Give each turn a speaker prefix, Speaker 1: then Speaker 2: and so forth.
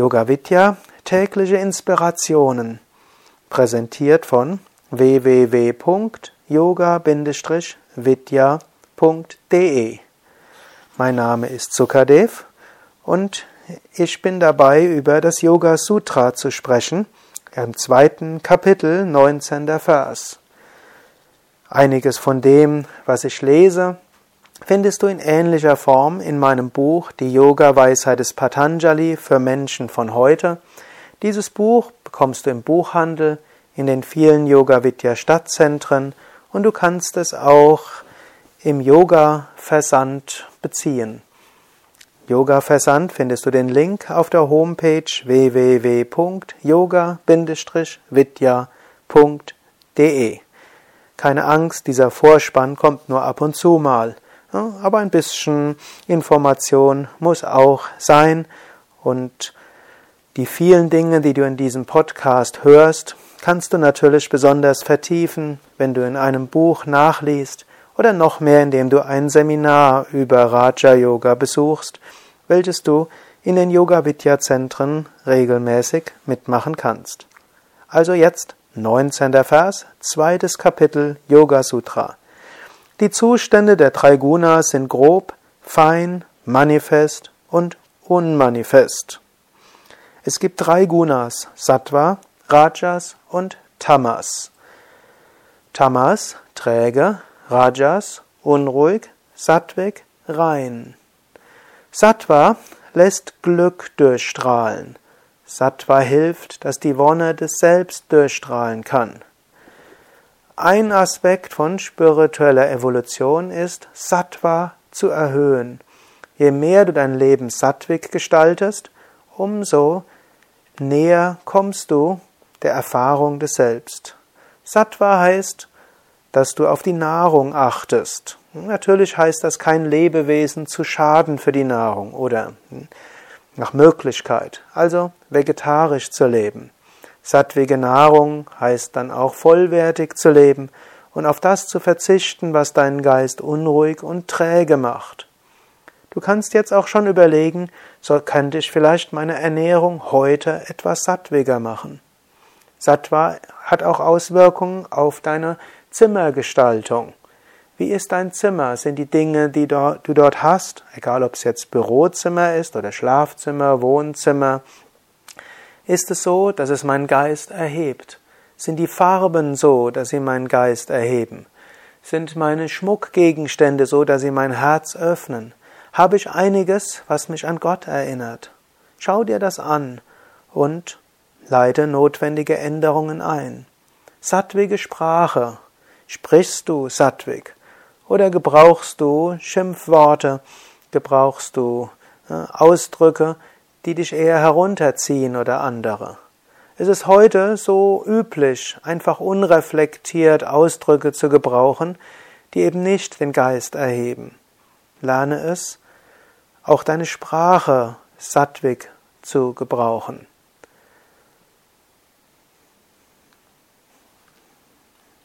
Speaker 1: Yoga Vidya tägliche Inspirationen präsentiert von www.yoga-vidya.de Mein Name ist Sukadev und ich bin dabei über das Yoga Sutra zu sprechen, im zweiten Kapitel, 19. Vers. Einiges von dem, was ich lese, findest du in ähnlicher Form in meinem Buch Die Yoga-Weisheit des Patanjali für Menschen von heute. Dieses Buch bekommst du im Buchhandel, in den vielen Yoga-Vidya-Stadtzentren und du kannst es auch im Yoga-Versand beziehen. Yoga-Versand findest du den Link auf der Homepage www.yoga-vidya.de. Keine Angst, dieser Vorspann kommt nur ab und zu mal aber ein bisschen Information muss auch sein und die vielen Dinge, die du in diesem Podcast hörst, kannst du natürlich besonders vertiefen, wenn du in einem Buch nachliest oder noch mehr, indem du ein Seminar über Raja Yoga besuchst, welches du in den Yoga Vidya Zentren regelmäßig mitmachen kannst. Also jetzt 19. Vers, zweites Kapitel Yoga Sutra. Die Zustände der drei Gunas sind grob, fein, manifest und unmanifest. Es gibt drei Gunas, Sattva, Rajas und Tamas. Tamas, träge, Rajas, unruhig, Sattvik, rein. Sattva lässt Glück durchstrahlen. Sattva hilft, dass die Wonne des Selbst durchstrahlen kann. Ein Aspekt von spiritueller Evolution ist, Sattva zu erhöhen. Je mehr du dein Leben sattwig gestaltest, umso näher kommst du der Erfahrung des Selbst. Sattva heißt, dass du auf die Nahrung achtest. Natürlich heißt das kein Lebewesen zu schaden für die Nahrung oder nach Möglichkeit, also vegetarisch zu leben. Sattwige Nahrung heißt dann auch vollwertig zu leben und auf das zu verzichten, was deinen Geist unruhig und träge macht. Du kannst jetzt auch schon überlegen, so könnte ich vielleicht meine Ernährung heute etwas sattwiger machen. Sattva hat auch Auswirkungen auf deine Zimmergestaltung. Wie ist dein Zimmer? Sind die Dinge, die du dort hast, egal ob es jetzt Bürozimmer ist oder Schlafzimmer, Wohnzimmer, ist es so, dass es meinen Geist erhebt? Sind die Farben so, dass sie meinen Geist erheben? Sind meine Schmuckgegenstände so, dass sie mein Herz öffnen? Habe ich einiges, was mich an Gott erinnert? Schau dir das an und leite notwendige Änderungen ein. Sattwige Sprache. Sprichst du sattwig? Oder gebrauchst du Schimpfworte? Gebrauchst du äh, Ausdrücke, die dich eher herunterziehen oder andere. Es ist heute so üblich, einfach unreflektiert Ausdrücke zu gebrauchen, die eben nicht den Geist erheben. Lerne es, auch deine Sprache sattwig zu gebrauchen.